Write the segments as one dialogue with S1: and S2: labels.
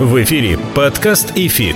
S1: В эфире подкаст «ИФИТ».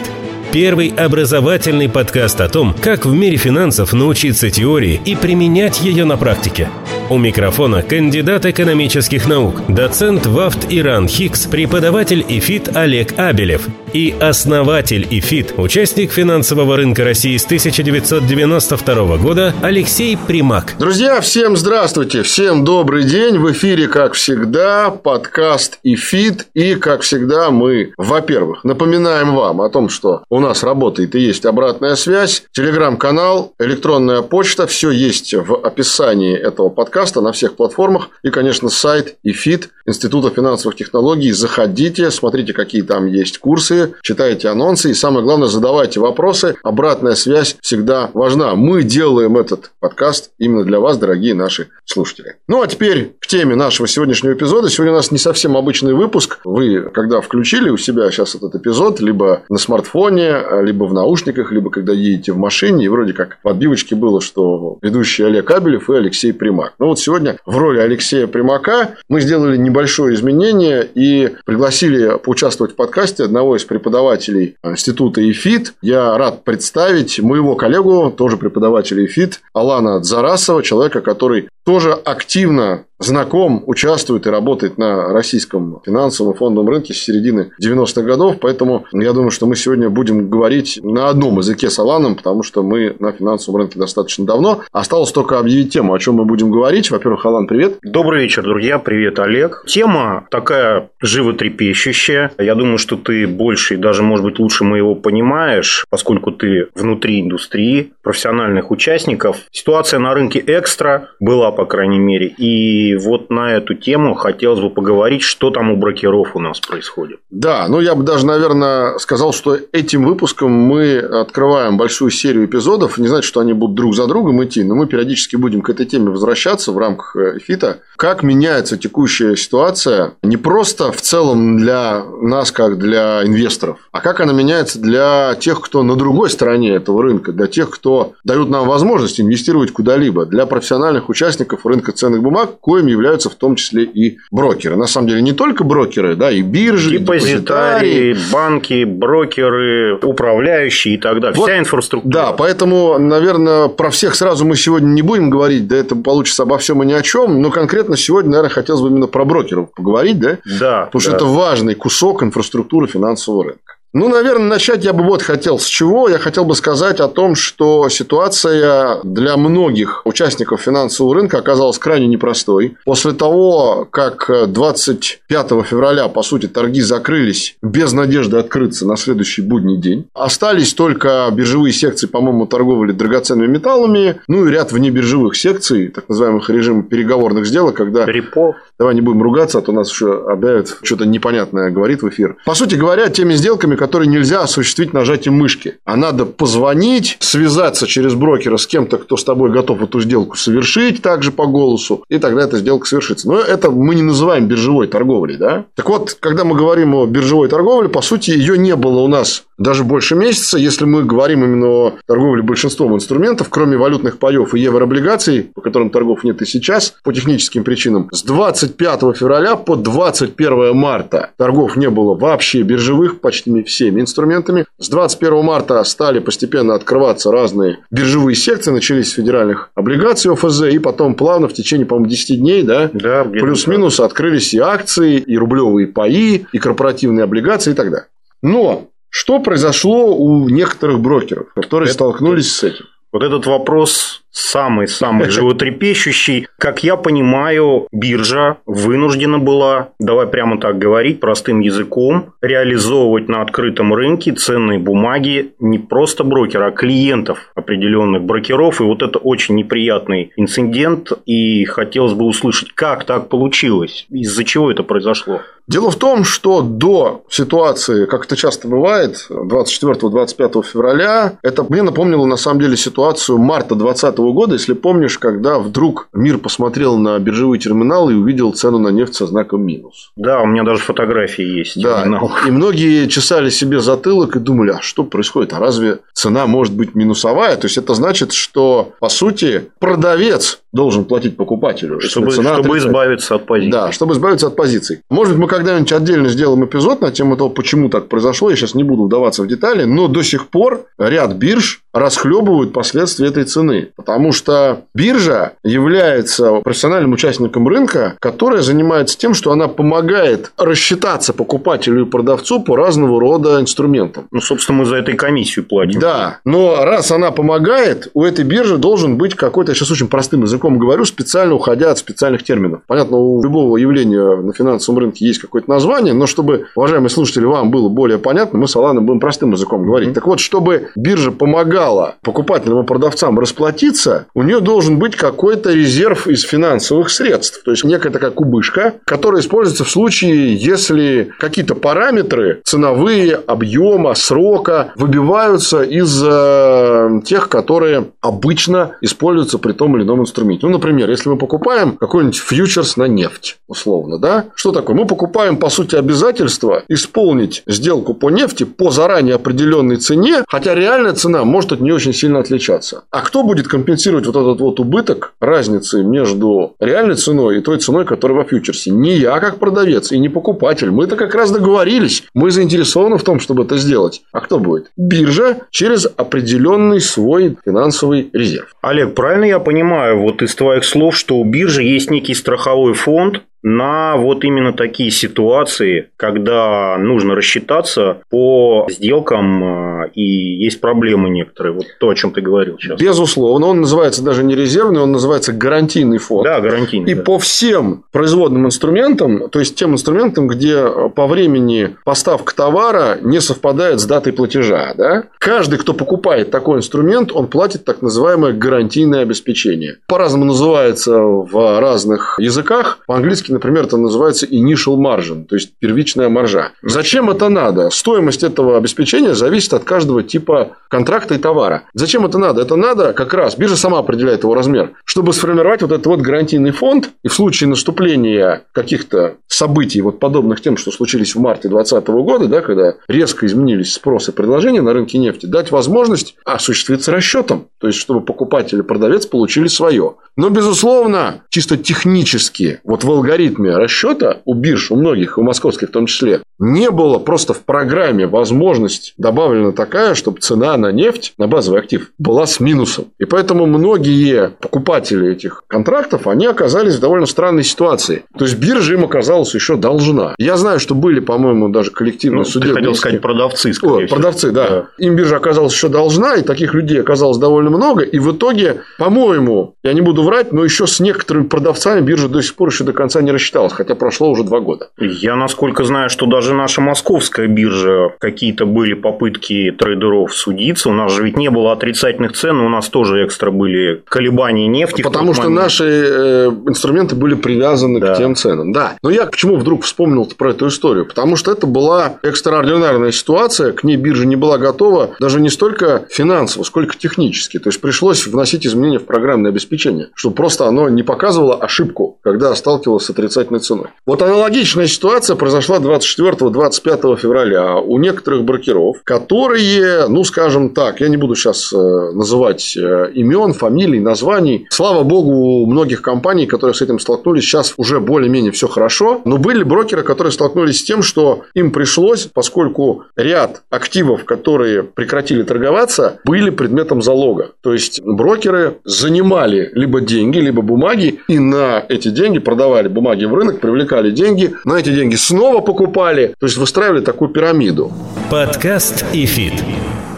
S1: Первый образовательный подкаст о том, как в мире финансов научиться теории и применять ее на практике – у микрофона кандидат экономических наук, доцент ВАВТ и РАНХиГС, преподаватель ИФИТ Олег Абелев и основатель ИФИТ, участник финансового рынка России с 1992 года Алексей Примак.
S2: Друзья, всем здравствуйте, всем добрый день. В эфире, как всегда, подкаст ИФИТ. И, как всегда, мы, во-первых, напоминаем вам о том, что у нас работает и есть обратная связь, телеграм-канал, электронная почта, все есть в описании этого подкаста подкаста на всех платформах. И, конечно, сайт ИФИТ Института финансовых технологий. Заходите, смотрите, какие там есть курсы, читайте анонсы. И самое главное, задавайте вопросы. Обратная связь всегда важна. Мы делаем этот подкаст именно для вас, дорогие наши слушатели. Ну, а теперь к теме нашего сегодняшнего эпизода. Сегодня у нас не совсем обычный выпуск. Вы, когда включили у себя сейчас этот эпизод, либо на смартфоне, либо в наушниках, либо когда едете в машине, и вроде как в отбивочке было, что ведущий Олег Абелев и Алексей Примак. Ну, вот сегодня в роли Алексея Примака мы сделали небольшое изменение и пригласили поучаствовать в подкасте одного из преподавателей института ИФИТ. Я рад представить моего коллегу, тоже преподавателя ИФИТ, Алана Дзарасова, человека, который тоже активно знаком, участвует и работает на российском финансовом и фондовом рынке с середины 90-х годов. Поэтому я думаю, что мы сегодня будем говорить на одном языке с Аланом, потому что мы на финансовом рынке достаточно давно. Осталось только объявить тему, о чем мы будем говорить. Во-первых, Алан, привет.
S3: Добрый вечер, друзья. Привет, Олег. Тема такая животрепещущая. Я думаю, что ты больше и даже, может быть, лучше моего понимаешь, поскольку ты внутри индустрии, профессиональных участников. Ситуация на рынке экстра была по крайней мере. И вот на эту тему хотелось бы поговорить, что там у брокеров у нас происходит.
S2: Да, ну я бы даже, наверное, сказал, что этим выпуском мы открываем большую серию эпизодов. Не значит, что они будут друг за другом идти, но мы периодически будем к этой теме возвращаться в рамках э, ФИТа. Как меняется текущая ситуация не просто в целом для нас, как для инвесторов, а как она меняется для тех, кто на другой стороне этого рынка, для тех, кто дают нам возможность инвестировать куда-либо, для профессиональных участников рынка ценных бумаг, коим являются в том числе и брокеры. На самом деле не только брокеры, да, и биржи,
S3: депозитарии, банки, брокеры, управляющие и так далее. Вот, Вся инфраструктура.
S2: Да, поэтому, наверное, про всех сразу мы сегодня не будем говорить, да это получится обо всем и ни о чем, но конкретно сегодня, наверное, хотелось бы именно про брокеров поговорить, да?
S3: Да.
S2: Потому
S3: да.
S2: что это важный кусок инфраструктуры финансового рынка. Ну, наверное, начать я бы вот хотел с чего. Я хотел бы сказать о том, что ситуация для многих участников финансового рынка оказалась крайне непростой. После того, как 25 февраля, по сути, торги закрылись без надежды открыться на следующий будний день, остались только биржевые секции, по-моему, торговли драгоценными металлами, ну и ряд внебиржевых секций, так называемых режимов переговорных сделок, когда...
S3: Репо.
S2: Давай не будем ругаться, а то нас еще объявят что-то непонятное говорит в эфир. По сути говоря, теми сделками, которые нельзя осуществить нажатием мышки. А надо позвонить, связаться через брокера с кем-то, кто с тобой готов эту сделку совершить, также по голосу, и тогда эта сделка совершится. Но это мы не называем биржевой торговлей. Да? Так вот, когда мы говорим о биржевой торговле, по сути, ее не было у нас даже больше месяца, если мы говорим именно о торговле большинством инструментов, кроме валютных паев и еврооблигаций, по которым торгов нет и сейчас, по техническим причинам, с 25 февраля по 21 марта торгов не было вообще биржевых, почти всеми инструментами. С 21 марта стали постепенно открываться разные биржевые секции, начались с федеральных облигаций ОФЗ, и потом плавно в течение, по-моему, 10 дней, да, да плюс-минус открылись и акции, и рублевые паи, и корпоративные облигации и так далее. Но что произошло у некоторых брокеров, которые это, столкнулись с этим?
S3: Вот этот вопрос самый-самый животрепещущий. Как я понимаю, биржа вынуждена была, давай прямо так говорить, простым языком, реализовывать на открытом рынке ценные бумаги не просто брокера, а клиентов определенных брокеров. И вот это очень неприятный инцидент. И хотелось бы услышать, как так получилось, из-за чего это произошло.
S2: Дело в том, что до ситуации, как это часто бывает, 24-25 февраля, это мне напомнило на самом деле ситуацию марта 2020 года, если помнишь, когда вдруг мир посмотрел на биржевые терминалы и увидел цену на нефть со знаком минус.
S3: Да, у меня даже фотографии есть.
S2: Да, и многие чесали себе затылок и думали, а что происходит, а разве цена может быть минусовая? То есть, это значит, что, по сути, продавец должен платить покупателю.
S3: Чтобы, чтобы избавиться от позиций.
S2: Да, чтобы избавиться от позиций. Может быть, мы когда-нибудь отдельно сделаем эпизод на тему того, почему так произошло. Я сейчас не буду вдаваться в детали, но до сих пор ряд бирж расхлебывают последствия этой цены. Потому что биржа является профессиональным участником рынка, которая занимается тем, что она помогает рассчитаться покупателю и продавцу по разного рода инструментам.
S3: Ну, собственно, мы за это и комиссию платим.
S2: Да, но раз она помогает, у этой биржи должен быть какой-то, я сейчас очень простым языком говорю, специально уходя от специальных терминов. Понятно, у любого явления на финансовом рынке есть какое-то название, но чтобы, уважаемые слушатели, вам было более понятно, мы с Аланом будем простым языком говорить. Mm-hmm. Так вот, чтобы биржа помогала покупателям и продавцам расплатиться, у нее должен быть какой-то резерв из финансовых средств. То есть, некая такая кубышка, которая используется в случае, если какие-то параметры ценовые, объема, срока выбиваются из э, тех, которые обычно используются при том или ином инструменте. Ну, например, если мы покупаем какой-нибудь фьючерс на нефть, условно, да, что такое? Мы покупаем, по сути, обязательство исполнить сделку по нефти по заранее определенной цене, хотя реальная цена может от нее очень сильно отличаться. А кто будет компенсировать вот этот вот убыток разницы между реальной ценой и той ценой, которая во фьючерсе? Не я как продавец и не покупатель. Мы-то как раз договорились. Мы заинтересованы в том, чтобы это сделать. А кто будет? Биржа через определенный свой финансовый резерв.
S3: Олег, правильно я понимаю, вот из твоих слов, что у биржи есть некий страховой фонд, на вот именно такие ситуации, когда нужно рассчитаться по сделкам э, и есть проблемы некоторые. Вот то, о чем ты говорил сейчас.
S2: Безусловно. Он называется даже не резервный, он называется гарантийный фонд.
S3: Да, гарантийный.
S2: И
S3: да.
S2: по всем производным инструментам, то есть тем инструментам, где по времени поставка товара не совпадает с датой платежа, да, каждый, кто покупает такой инструмент, он платит так называемое гарантийное обеспечение. По-разному называется в разных языках. По-английски например, это называется initial margin, то есть первичная маржа. Зачем это надо? Стоимость этого обеспечения зависит от каждого типа контракта и товара. Зачем это надо? Это надо как раз, биржа сама определяет его размер, чтобы сформировать вот этот вот гарантийный фонд, и в случае наступления каких-то событий, вот подобных тем, что случились в марте 2020 года, да, когда резко изменились спрос и предложение на рынке нефти, дать возможность осуществиться расчетом, то есть, чтобы покупатель и продавец получили свое. Но, безусловно, чисто технически, вот в алгоритме расчета у бирж, у многих, у московских в том числе, не было просто в программе возможность добавлена такая, чтобы цена на нефть, на базовый актив, была с минусом. И поэтому многие покупатели этих контрактов, они оказались в довольно странной ситуации. То есть, биржа им оказалась еще должна. Я знаю, что были, по-моему, даже коллективные ну, судебные... Ты
S3: хотел сказать продавцы,
S2: скорее О, Продавцы, да. да. Им биржа оказалась еще должна, и таких людей оказалось довольно много. И в итоге, по-моему, я не буду врать, но еще с некоторыми продавцами биржа до сих пор еще до конца не рассчиталась, хотя прошло уже два года.
S3: Я, насколько знаю, что даже наша московская биржа, какие-то были попытки трейдеров судиться. У нас же ведь не было отрицательных цен, у нас тоже экстра были колебания нефти.
S2: Потому что момент. наши э, инструменты были привязаны да. к тем ценам. Да. Но я почему вдруг вспомнил про эту историю? Потому что это была экстраординарная ситуация, к ней биржа не была готова даже не столько финансово, сколько технически. То есть пришлось вносить изменения в программное обеспечение чтобы просто оно не показывало ошибку, когда сталкивалось с отрицательной ценой. Вот аналогичная ситуация произошла 24-25 февраля у некоторых брокеров, которые, ну, скажем так, я не буду сейчас э, называть э, имен, фамилий, названий. Слава богу, у многих компаний, которые с этим столкнулись, сейчас уже более-менее все хорошо. Но были брокеры, которые столкнулись с тем, что им пришлось, поскольку ряд активов, которые прекратили торговаться, были предметом залога. То есть брокеры занимали либо деньги, либо бумаги, и на эти деньги продавали бумаги в рынок, привлекали деньги, на эти деньги снова покупали, то есть выстраивали такую пирамиду.
S1: Подкаст ИФИТ.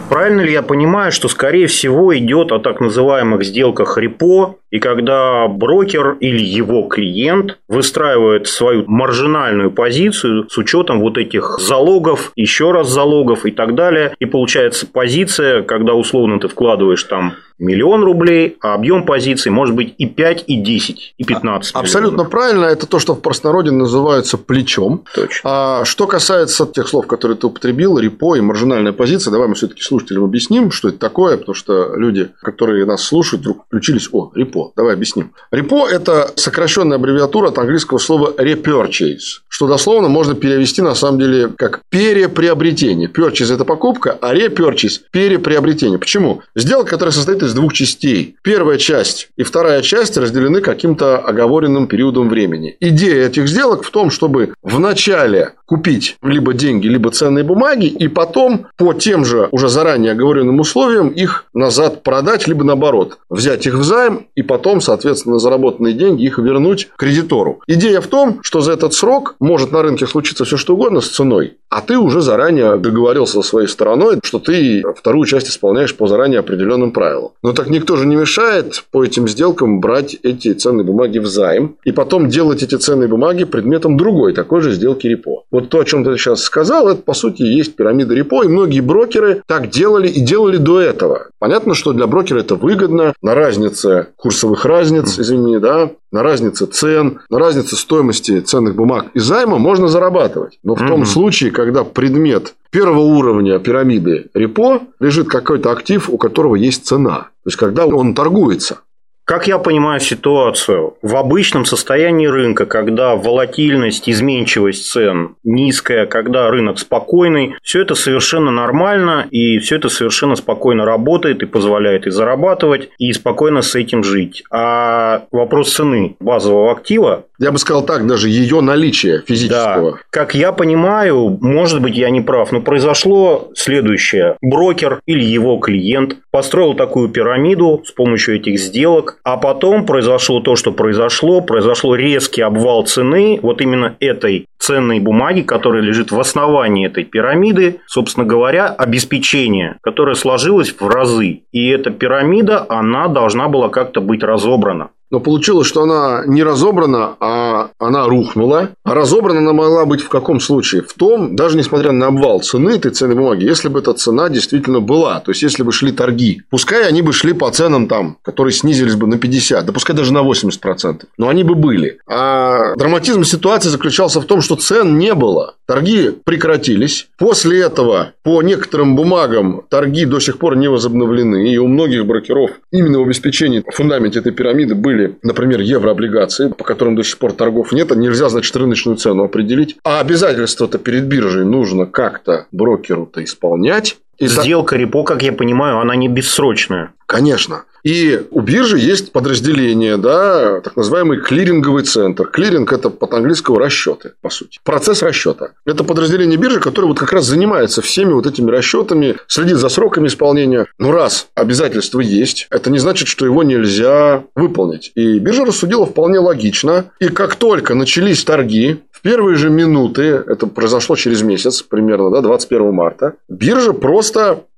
S3: Правильно ли я понимаю, что, скорее всего, идет о так называемых сделках репо И когда брокер или его клиент выстраивает свою маржинальную позицию с учетом вот этих залогов, еще раз залогов и так далее, и получается позиция, когда условно ты вкладываешь там миллион рублей, а объем позиций может быть и 5, и 10, и 15
S2: а, Абсолютно миллионов. правильно. Это то, что в простонародье называется плечом.
S3: Точно.
S2: А что касается тех слов, которые ты употребил, репо и маржинальная позиция, давай мы все-таки слушателям объясним, что это такое, потому что люди, которые нас слушают, вдруг включились, о, репо, давай объясним. Репо – это сокращенная аббревиатура от английского слова repurchase, что дословно можно перевести на самом деле как переприобретение. Purchase – это покупка, а repurchase – переприобретение. Почему? Сделка, которая состоит из двух частей. Первая часть и вторая часть разделены каким-то оговоренным периодом времени. Идея этих сделок в том, чтобы в начале купить либо деньги, либо ценные бумаги, и потом по тем же уже заранее оговоренным условиям их назад продать, либо наоборот, взять их в займ и потом, соответственно, заработанные деньги их вернуть кредитору. Идея в том, что за этот срок может на рынке случиться все что угодно с ценой, а ты уже заранее договорился со своей стороной, что ты вторую часть исполняешь по заранее определенным правилам. Но так никто же не мешает по этим сделкам брать эти ценные бумаги в займ и потом делать эти ценные бумаги предметом другой такой же сделки репо. Вот то, о чем ты сейчас сказал, это, по сути, есть пирамида репо, и многие брокеры так делали и делали до этого. Понятно, что для брокера это выгодно, на разнице курсовых разниц, извини, да, на разнице цен, на разнице стоимости ценных бумаг и займа можно зарабатывать. Но в mm-hmm. том случае, когда предмет первого уровня пирамиды репо лежит какой-то актив, у которого есть цена. То есть, когда он торгуется.
S3: Как я понимаю ситуацию, в обычном состоянии рынка, когда волатильность, изменчивость цен низкая, когда рынок спокойный, все это совершенно нормально, и все это совершенно спокойно работает и позволяет и зарабатывать, и спокойно с этим жить. А вопрос цены базового актива
S2: я бы сказал так, даже ее наличие физического.
S3: Да. Как я понимаю, может быть, я не прав, но произошло следующее. Брокер или его клиент построил такую пирамиду с помощью этих сделок, а потом произошло то, что произошло. Произошло резкий обвал цены вот именно этой ценной бумаги, которая лежит в основании этой пирамиды, собственно говоря, обеспечение, которое сложилось в разы. И эта пирамида, она должна была как-то быть разобрана.
S2: Но получилось, что она не разобрана, а она рухнула. А разобрана она могла быть в каком случае? В том, даже несмотря на обвал цены этой ценной бумаги, если бы эта цена действительно была. То есть, если бы шли торги. Пускай они бы шли по ценам там, которые снизились бы на 50, да пускай даже на 80%. Но они бы были. А драматизм ситуации заключался в том, что цен не было. Торги прекратились. После этого по некоторым бумагам торги до сих пор не возобновлены. И у многих брокеров именно в обеспечении в этой пирамиды были были, например, еврооблигации, по которым до сих пор торгов нет, нельзя, значит, рыночную цену определить. А обязательства-то перед биржей нужно как-то брокеру-то исполнять.
S3: И Сделка репо, как я понимаю, она не бессрочная.
S2: Конечно. И у биржи есть подразделение, да, так называемый клиринговый центр. Клиринг – это по-английскому расчеты, по сути. Процесс расчета. Это подразделение биржи, которое вот как раз занимается всеми вот этими расчетами, следит за сроками исполнения. Но раз обязательство есть, это не значит, что его нельзя выполнить. И биржа рассудила вполне логично. И как только начались торги, в первые же минуты, это произошло через месяц примерно, да, 21 марта, биржа просто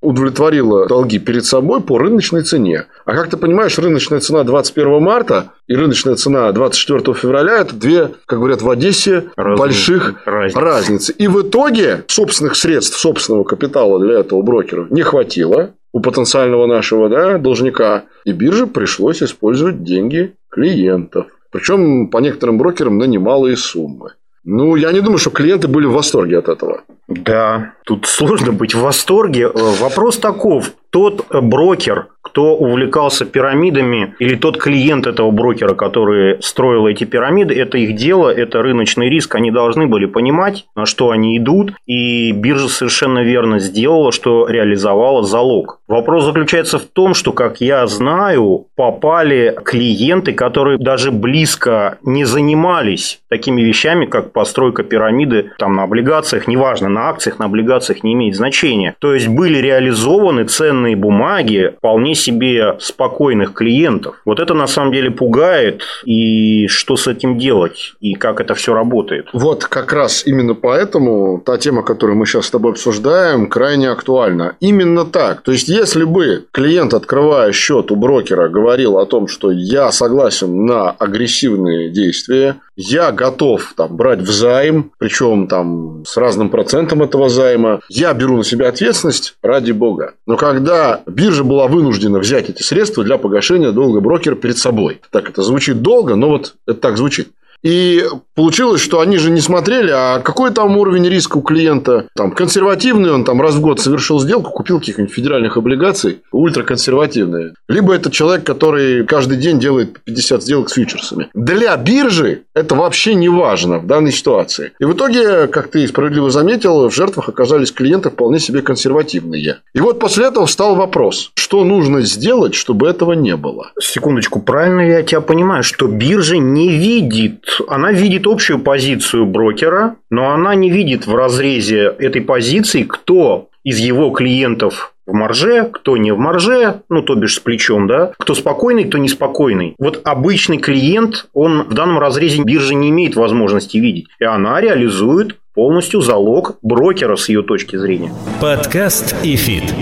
S2: удовлетворила долги перед собой по рыночной цене. А как ты понимаешь, рыночная цена 21 марта и рыночная цена 24 февраля – это две, как говорят в Одессе, Разница. больших разницы. разницы. И в итоге собственных средств, собственного капитала для этого брокера не хватило у потенциального нашего да, должника. И бирже пришлось использовать деньги клиентов. Причем по некоторым брокерам на немалые суммы. Ну, я не думаю, что клиенты были в восторге от этого.
S3: Да, тут сложно быть в восторге. Вопрос таков. Тот брокер, кто увлекался пирамидами, или тот клиент этого брокера, который строил эти пирамиды, это их дело, это рыночный риск, они должны были понимать, на что они идут, и биржа совершенно верно сделала, что реализовала залог. Вопрос заключается в том, что, как я знаю, попали клиенты, которые даже близко не занимались такими вещами, как постройка пирамиды там, на облигациях, неважно, на акциях, на облигациях не имеет значения. То есть были реализованы цены ценные бумаги вполне себе спокойных клиентов. Вот это на самом деле пугает. И что с этим делать? И как это все работает?
S2: Вот как раз именно поэтому та тема, которую мы сейчас с тобой обсуждаем, крайне актуальна. Именно так. То есть, если бы клиент, открывая счет у брокера, говорил о том, что я согласен на агрессивные действия, я готов там, брать взайм, причем там с разным процентом этого займа, я беру на себя ответственность ради бога. Но когда биржа была вынуждена взять эти средства для погашения долга брокера перед собой. Так это звучит долго, но вот это так звучит. И получилось, что они же не смотрели, а какой там уровень риска у клиента. Там консервативный, он там раз в год совершил сделку, купил каких-нибудь федеральных облигаций, ультраконсервативные. Либо это человек, который каждый день делает 50 сделок с фьючерсами. Для биржи это вообще не важно в данной ситуации. И в итоге, как ты справедливо заметил, в жертвах оказались клиенты вполне себе консервативные. И вот после этого встал вопрос, что нужно сделать, чтобы этого не было.
S3: Секундочку, правильно я тебя понимаю, что биржа не видит она видит общую позицию брокера, но она не видит в разрезе этой позиции, кто из его клиентов в марже, кто не в марже, ну, то бишь с плечом, да, кто спокойный, кто неспокойный. Вот обычный клиент, он в данном разрезе биржи не имеет возможности видеть. И она реализует полностью залог брокера с ее точки зрения.
S1: Подкаст ИФИТ.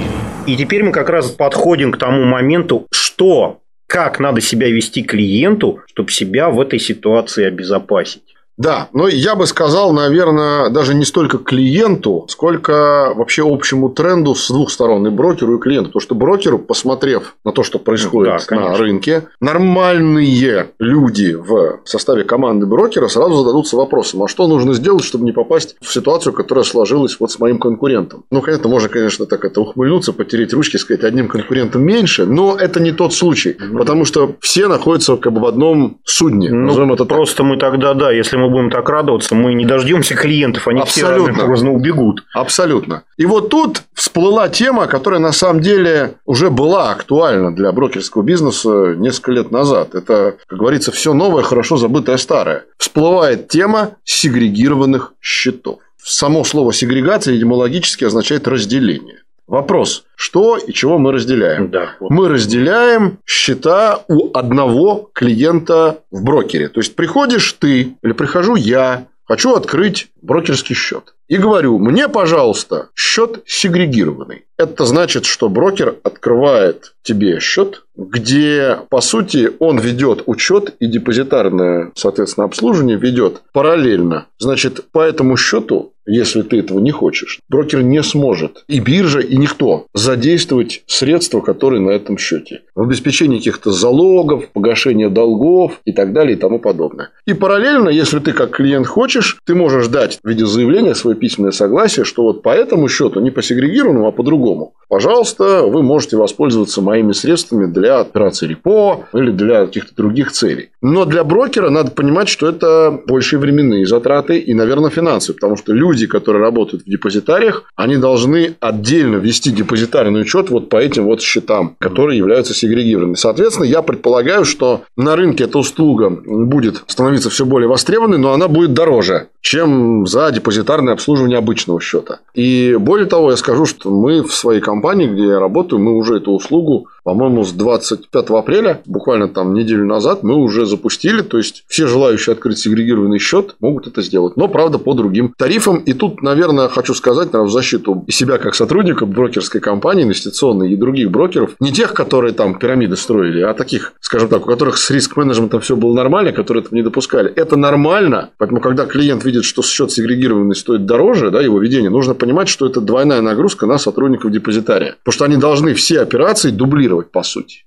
S3: И теперь мы как раз подходим к тому моменту, что как надо себя вести клиенту, чтобы себя в этой ситуации обезопасить.
S2: Да, но я бы сказал, наверное, даже не столько клиенту, сколько вообще общему тренду с двух сторон, и брокеру, и клиенту. Потому что брокеру, посмотрев на то, что происходит да, на рынке, нормальные люди в составе команды брокера сразу зададутся вопросом, а что нужно сделать, чтобы не попасть в ситуацию, которая сложилась вот с моим конкурентом. Ну, конечно, можно, конечно, так это ухмыльнуться, потереть ручки, сказать, одним конкурентом меньше, но это не тот случай, потому что все находятся как бы в одном судне.
S3: Ну, это просто так. мы тогда, да, если мы мы будем так радоваться, мы не дождемся клиентов, они Абсолютно. все рано убегут.
S2: Абсолютно. И вот тут всплыла тема, которая на самом деле уже была актуальна для брокерского бизнеса несколько лет назад. Это, как говорится, все новое, хорошо забытое старое. Всплывает тема сегрегированных счетов. Само слово сегрегация этимологически означает разделение. Вопрос, что и чего мы разделяем? Да, вот. Мы разделяем счета у одного клиента в брокере. То есть, приходишь ты или прихожу я, хочу открыть брокерский счет. И говорю, мне, пожалуйста, счет сегрегированный. Это значит, что брокер открывает тебе счет, где, по сути, он ведет учет и депозитарное, соответственно, обслуживание ведет параллельно. Значит, по этому счету если ты этого не хочешь, брокер не сможет, и биржа, и никто, задействовать средства, которые на этом счете. В обеспечении каких-то залогов, погашения долгов и так далее и тому подобное. И параллельно, если ты как клиент хочешь, ты можешь дать в виде заявления свое письменное согласие, что вот по этому счету, не по сегрегированному, а по другому, пожалуйста, вы можете воспользоваться моими средствами для операции репо или для каких-то других целей. Но для брокера надо понимать, что это большие временные затраты и, наверное, финансы, потому что люди люди, которые работают в депозитариях, они должны отдельно вести депозитарный учет вот по этим вот счетам, которые являются сегрегированными. Соответственно, я предполагаю, что на рынке эта услуга будет становиться все более востребованной, но она будет дороже, чем за депозитарное обслуживание обычного счета. И более того, я скажу, что мы в своей компании, где я работаю, мы уже эту услугу по-моему, с 25 апреля, буквально там неделю назад, мы уже запустили. То есть, все желающие открыть сегрегированный счет могут это сделать. Но, правда, по другим тарифам. И тут, наверное, хочу сказать, наверное, в защиту себя как сотрудника брокерской компании, инвестиционной и других брокеров. Не тех, которые там пирамиды строили, а таких, скажем так, у которых с риск-менеджментом все было нормально, которые этого не допускали. Это нормально. Поэтому, когда клиент видит, что счет сегрегированный стоит дороже, да, его ведение, нужно понимать, что это двойная нагрузка на сотрудников депозитария. Потому что они должны все операции дублировать по сути.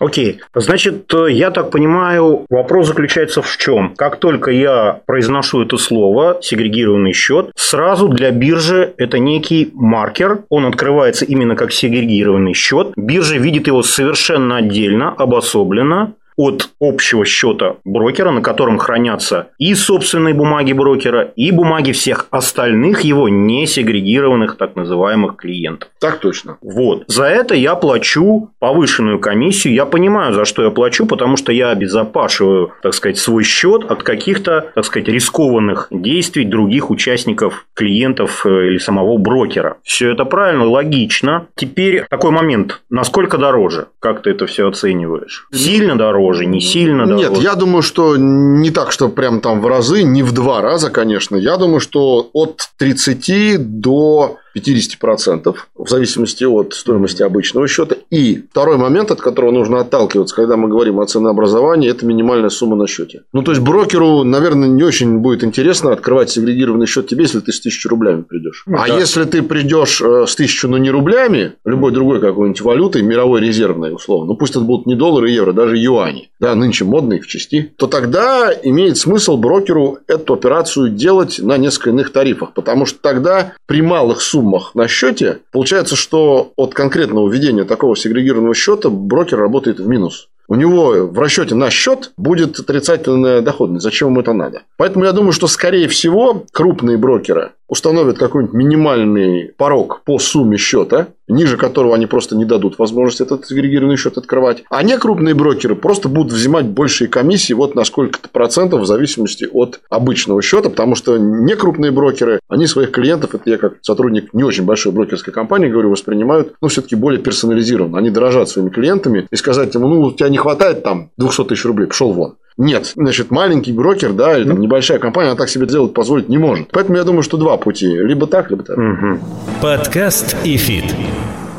S3: Окей. Значит, я так понимаю, вопрос заключается в чем? Как только я произношу это слово, сегрегированный счет, сразу для биржи это некий маркер. Он открывается именно как сегрегированный счет. Биржа видит его совершенно отдельно, обособленно. От общего счета брокера, на котором хранятся и собственные бумаги брокера, и бумаги всех остальных его не сегрегированных так называемых клиентов.
S2: Так точно.
S3: Вот. За это я плачу повышенную комиссию. Я понимаю, за что я плачу, потому что я обезопашиваю, так сказать, свой счет от каких-то, так сказать, рискованных действий других участников, клиентов э, или самого брокера. Все это правильно, логично. Теперь такой момент. Насколько дороже? Как ты это все оцениваешь? Сильно дороже, не сильно?
S2: Нет, я думаю, что не так, что прям там в разы, не в два раза, конечно. Я думаю, что от 30 до 50% в зависимости от стоимости обычного счета. И второй момент, от которого нужно отталкиваться, когда мы говорим о ценообразовании, это минимальная сумма на счете. Ну, то есть брокеру, наверное, не очень будет интересно открывать сегрегированный счет тебе, если ты с тысячи рублями придешь. Ну, а да. если ты придешь э, с тысячу, но не рублями, любой другой какой-нибудь валютой, мировой резервной, условно, ну пусть это будут не доллары и евро, даже юани, да, нынче модные в части, то тогда имеет смысл брокеру эту операцию делать на несколько иных тарифах, потому что тогда при малых суммах суммах на счете, получается, что от конкретного введения такого сегрегированного счета брокер работает в минус у него в расчете на счет будет отрицательная доходность. Зачем ему это надо? Поэтому я думаю, что, скорее всего, крупные брокеры установят какой-нибудь минимальный порог по сумме счета, ниже которого они просто не дадут возможность этот агрегированный счет открывать. А не крупные брокеры просто будут взимать большие комиссии вот на сколько-то процентов в зависимости от обычного счета, потому что не крупные брокеры, они своих клиентов, это я как сотрудник не очень большой брокерской компании говорю, воспринимают, ну, все-таки более персонализированно. Они дорожат своими клиентами и сказать ему, ну, у тебя не хватает там 200 тысяч рублей, пошел вон. Нет, значит, маленький брокер, да, или там небольшая компания, она так себе делать позволить не может. Поэтому я думаю, что два пути. Либо так, либо так. Угу.
S1: Подкаст ИФИТ.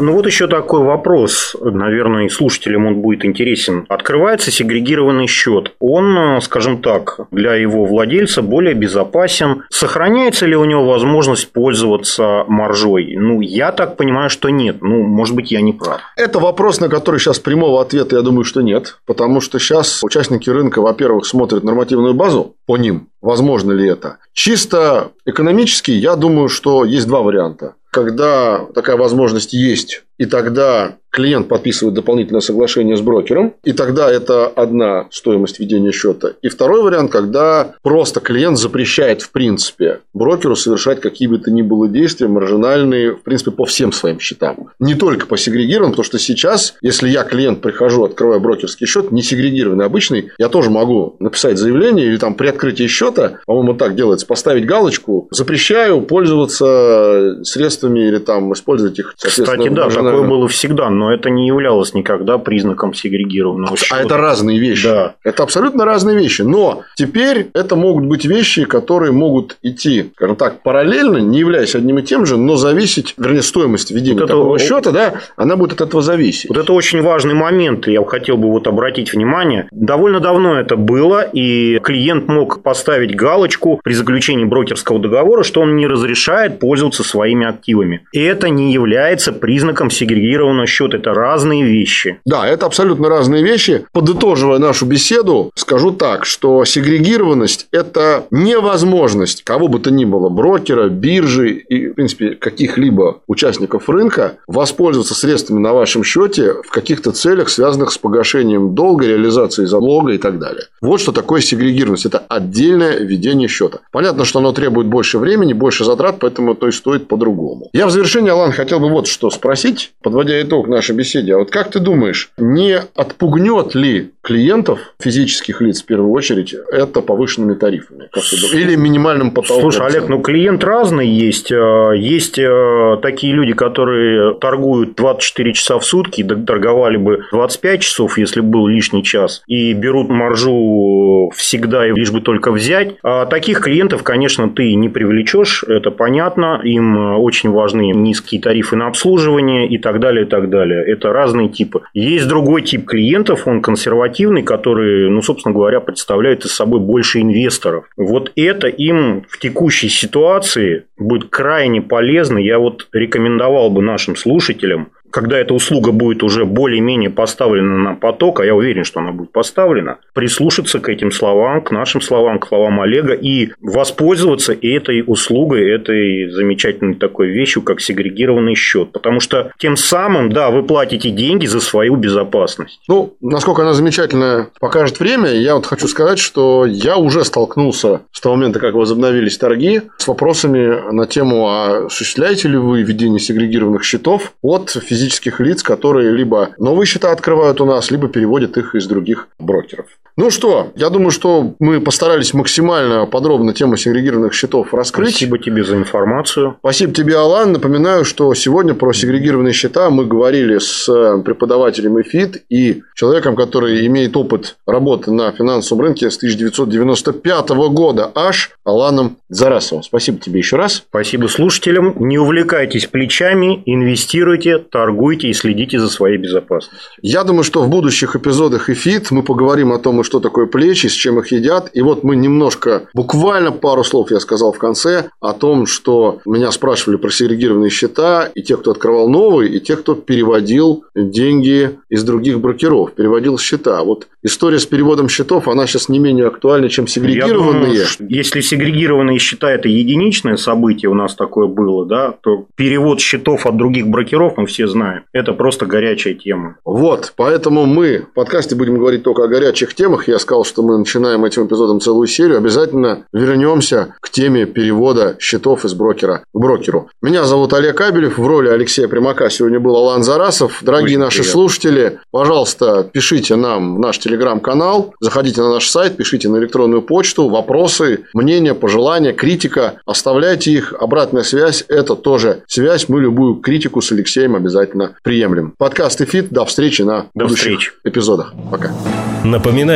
S3: Ну вот еще такой вопрос, наверное, и слушателям он будет интересен. Открывается сегрегированный счет. Он, скажем так, для его владельца более безопасен. Сохраняется ли у него возможность пользоваться маржой? Ну, я так понимаю, что нет. Ну, может быть, я не прав.
S2: Это вопрос, на который сейчас прямого ответа, я думаю, что нет. Потому что сейчас участники рынка, во-первых, смотрят нормативную базу по ним. Возможно ли это? Чисто экономически, я думаю, что есть два варианта когда такая возможность есть, и тогда клиент подписывает дополнительное соглашение с брокером, и тогда это одна стоимость ведения счета. И второй вариант, когда просто клиент запрещает, в принципе, брокеру совершать какие бы то ни было действия маржинальные, в принципе, по всем своим счетам. Не только по сегрегированным, потому что сейчас, если я клиент прихожу, открываю брокерский счет, не сегрегированный, обычный, я тоже могу написать заявление или там при открытии счета, по-моему, так делается, поставить галочку, запрещаю пользоваться средствами или там использовать их,
S3: Кстати, да, такое было всегда, но это не являлось никогда признаком сегрегированного счета.
S2: А это разные вещи. Да. Это абсолютно разные вещи. Но теперь это могут быть вещи, которые могут идти, скажем так, параллельно, не являясь одним и тем же, но зависеть, вернее, стоимость ведения вот такого это... счета, да, она будет от этого зависеть.
S3: Вот это очень важный момент, я хотел бы вот обратить внимание. Довольно давно это было, и клиент мог поставить галочку при заключении брокерского договора, что он не разрешает пользоваться своими активами. И это не является признаком сегрегированного счета. Это разные вещи.
S2: Да, это абсолютно разные вещи. Подытоживая нашу беседу, скажу так, что сегрегированность – это невозможность кого бы то ни было, брокера, биржи и, в принципе, каких-либо участников рынка воспользоваться средствами на вашем счете в каких-то целях, связанных с погашением долга, реализацией залога и так далее. Вот что такое сегрегированность. Это отдельное ведение счета. Понятно, что оно требует больше времени, больше затрат, поэтому то и стоит по-другому. Я в завершение, Алан, хотел бы вот что спросить, подводя итог нашей беседе. А вот как ты думаешь, не отпугнет ли клиентов, физических лиц в первую очередь, это повышенными тарифами? Или минимальным потолком?
S3: Слушай, Олег, ну клиент разный есть. Э, есть э, такие люди, которые торгуют 24 часа в сутки, торговали бы 25 часов, если был лишний час, и берут маржу всегда, лишь бы только взять. А таких клиентов, конечно, ты не привлечешь, это понятно. Им очень важны низкие тарифы на обслуживание и так далее, и так далее. Это разные типы. Есть другой тип клиентов, он консервативный, который, ну, собственно говоря, представляет из собой больше инвесторов. Вот это им в текущей ситуации будет крайне полезно. Я вот рекомендовал бы нашим слушателям когда эта услуга будет уже более-менее поставлена на поток, а я уверен, что она будет поставлена, прислушаться к этим словам, к нашим словам, к словам Олега и воспользоваться этой услугой, этой замечательной такой вещью, как сегрегированный счет. Потому что тем самым, да, вы платите деньги за свою безопасность.
S2: Ну, насколько она замечательная, покажет время. Я вот хочу сказать, что я уже столкнулся с того момента, как возобновились торги, с вопросами на тему, а осуществляете ли вы ведение сегрегированных счетов от физических лиц, которые либо новые счета открывают у нас, либо переводят их из других брокеров. Ну что, я думаю, что мы постарались максимально подробно тему сегрегированных счетов раскрыть.
S3: Спасибо тебе за информацию.
S2: Спасибо тебе, Алан. Напоминаю, что сегодня про сегрегированные счета мы говорили с преподавателем ЭФИТ и человеком, который имеет опыт работы на финансовом рынке с 1995 года, аж Аланом Зарасовым. Спасибо тебе еще раз.
S3: Спасибо слушателям. Не увлекайтесь плечами, инвестируйте, торгуйте и следите за своей безопасностью.
S2: Я думаю, что в будущих эпизодах ЭФИТ мы поговорим о том, что такое плечи, с чем их едят. И вот мы немножко, буквально пару слов я сказал в конце о том, что меня спрашивали про сегрегированные счета, и те, кто открывал новые, и те, кто переводил деньги из других брокеров, переводил счета. Вот история с переводом счетов, она сейчас не менее актуальна, чем сегрегированные.
S3: Я думаю, если сегрегированные счета – это единичное событие, у нас такое было, да, то перевод счетов от других брокеров, мы все знаем, это просто горячая тема.
S2: Вот, поэтому мы в подкасте будем говорить только о горячих темах, темах. Я сказал, что мы начинаем этим эпизодом целую серию. Обязательно вернемся к теме перевода счетов из брокера к брокеру. Меня зовут Олег Абелев. В роли Алексея Примака сегодня был Алан Зарасов. Дорогие Очень наши приятно. слушатели, пожалуйста, пишите нам в наш телеграм-канал, заходите на наш сайт, пишите на электронную почту, вопросы, мнения, пожелания, критика. Оставляйте их. Обратная связь – это тоже связь. Мы любую критику с Алексеем обязательно приемлем. Подкаст ИФИТ. До встречи на До будущих встречи. эпизодах. Пока.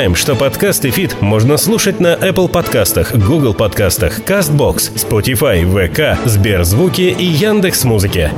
S1: Напоминаем, что подкаст и фит можно слушать на Apple подкастах, Google подкастах, CastBox, Spotify, VK, Сберзвуки и Яндекс.Музыке.